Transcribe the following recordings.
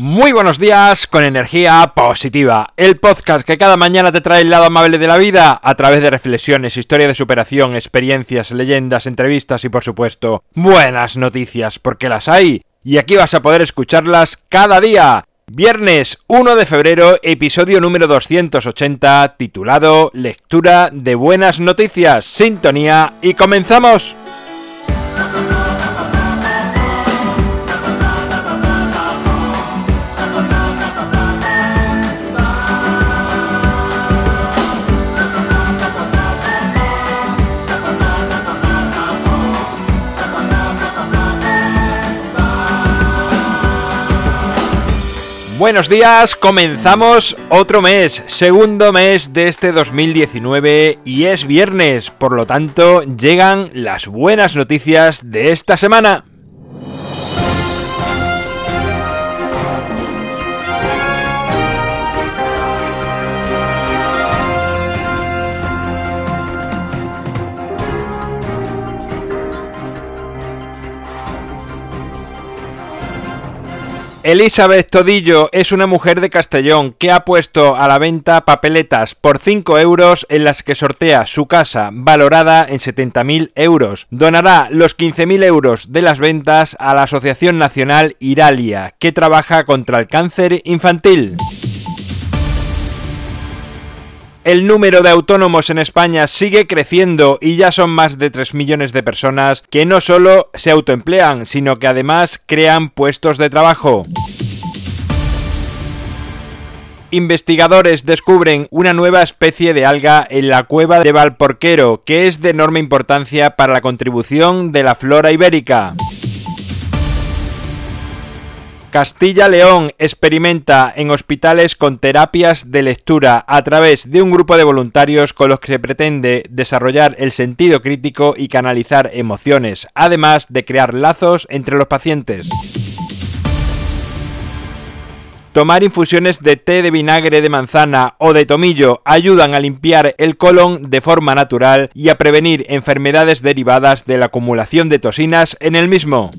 Muy buenos días con energía positiva, el podcast que cada mañana te trae el lado amable de la vida a través de reflexiones, historia de superación, experiencias, leyendas, entrevistas y por supuesto buenas noticias, porque las hay y aquí vas a poder escucharlas cada día. Viernes 1 de febrero, episodio número 280, titulado Lectura de Buenas Noticias, Sintonía y comenzamos. Buenos días, comenzamos otro mes, segundo mes de este 2019 y es viernes, por lo tanto llegan las buenas noticias de esta semana. Elizabeth Todillo es una mujer de Castellón que ha puesto a la venta papeletas por 5 euros en las que sortea su casa valorada en 70.000 euros. Donará los 15.000 euros de las ventas a la Asociación Nacional Iralia, que trabaja contra el cáncer infantil. El número de autónomos en España sigue creciendo y ya son más de 3 millones de personas que no solo se autoemplean, sino que además crean puestos de trabajo. Investigadores descubren una nueva especie de alga en la cueva de Valporquero que es de enorme importancia para la contribución de la flora ibérica. Castilla-León experimenta en hospitales con terapias de lectura a través de un grupo de voluntarios con los que se pretende desarrollar el sentido crítico y canalizar emociones, además de crear lazos entre los pacientes. Tomar infusiones de té de vinagre de manzana o de tomillo ayudan a limpiar el colon de forma natural y a prevenir enfermedades derivadas de la acumulación de toxinas en el mismo.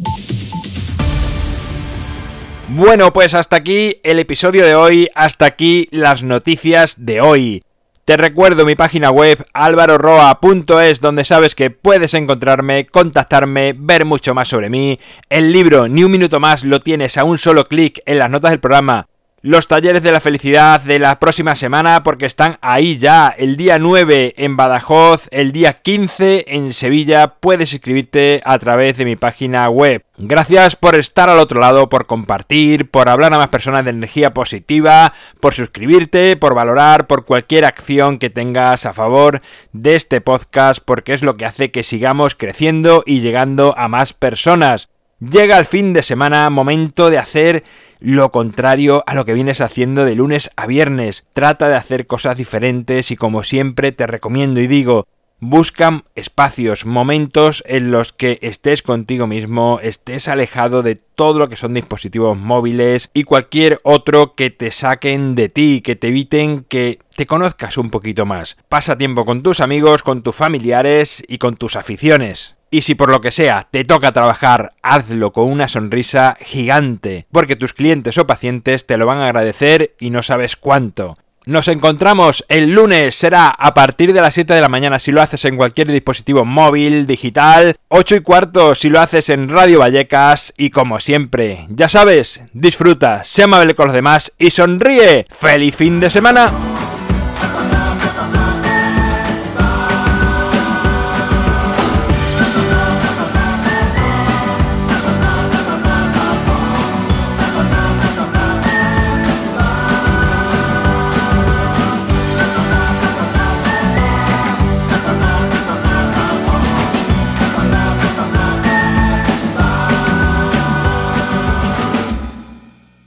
Bueno, pues hasta aquí el episodio de hoy, hasta aquí las noticias de hoy. Te recuerdo mi página web alvaroroa.es donde sabes que puedes encontrarme, contactarme, ver mucho más sobre mí. El libro Ni un minuto más lo tienes a un solo clic en las notas del programa los talleres de la felicidad de la próxima semana porque están ahí ya. El día 9 en Badajoz, el día 15 en Sevilla. Puedes inscribirte a través de mi página web. Gracias por estar al otro lado, por compartir, por hablar a más personas de energía positiva, por suscribirte, por valorar, por cualquier acción que tengas a favor de este podcast porque es lo que hace que sigamos creciendo y llegando a más personas. Llega el fin de semana, momento de hacer lo contrario a lo que vienes haciendo de lunes a viernes. Trata de hacer cosas diferentes y como siempre te recomiendo y digo, busca espacios, momentos en los que estés contigo mismo, estés alejado de todo lo que son dispositivos móviles y cualquier otro que te saquen de ti, que te eviten que te conozcas un poquito más. Pasa tiempo con tus amigos, con tus familiares y con tus aficiones. Y si por lo que sea te toca trabajar, hazlo con una sonrisa gigante, porque tus clientes o pacientes te lo van a agradecer y no sabes cuánto. Nos encontramos el lunes, será a partir de las 7 de la mañana si lo haces en cualquier dispositivo móvil, digital, 8 y cuarto si lo haces en Radio Vallecas y como siempre, ya sabes, disfruta, sé amable con los demás y sonríe. ¡Feliz fin de semana!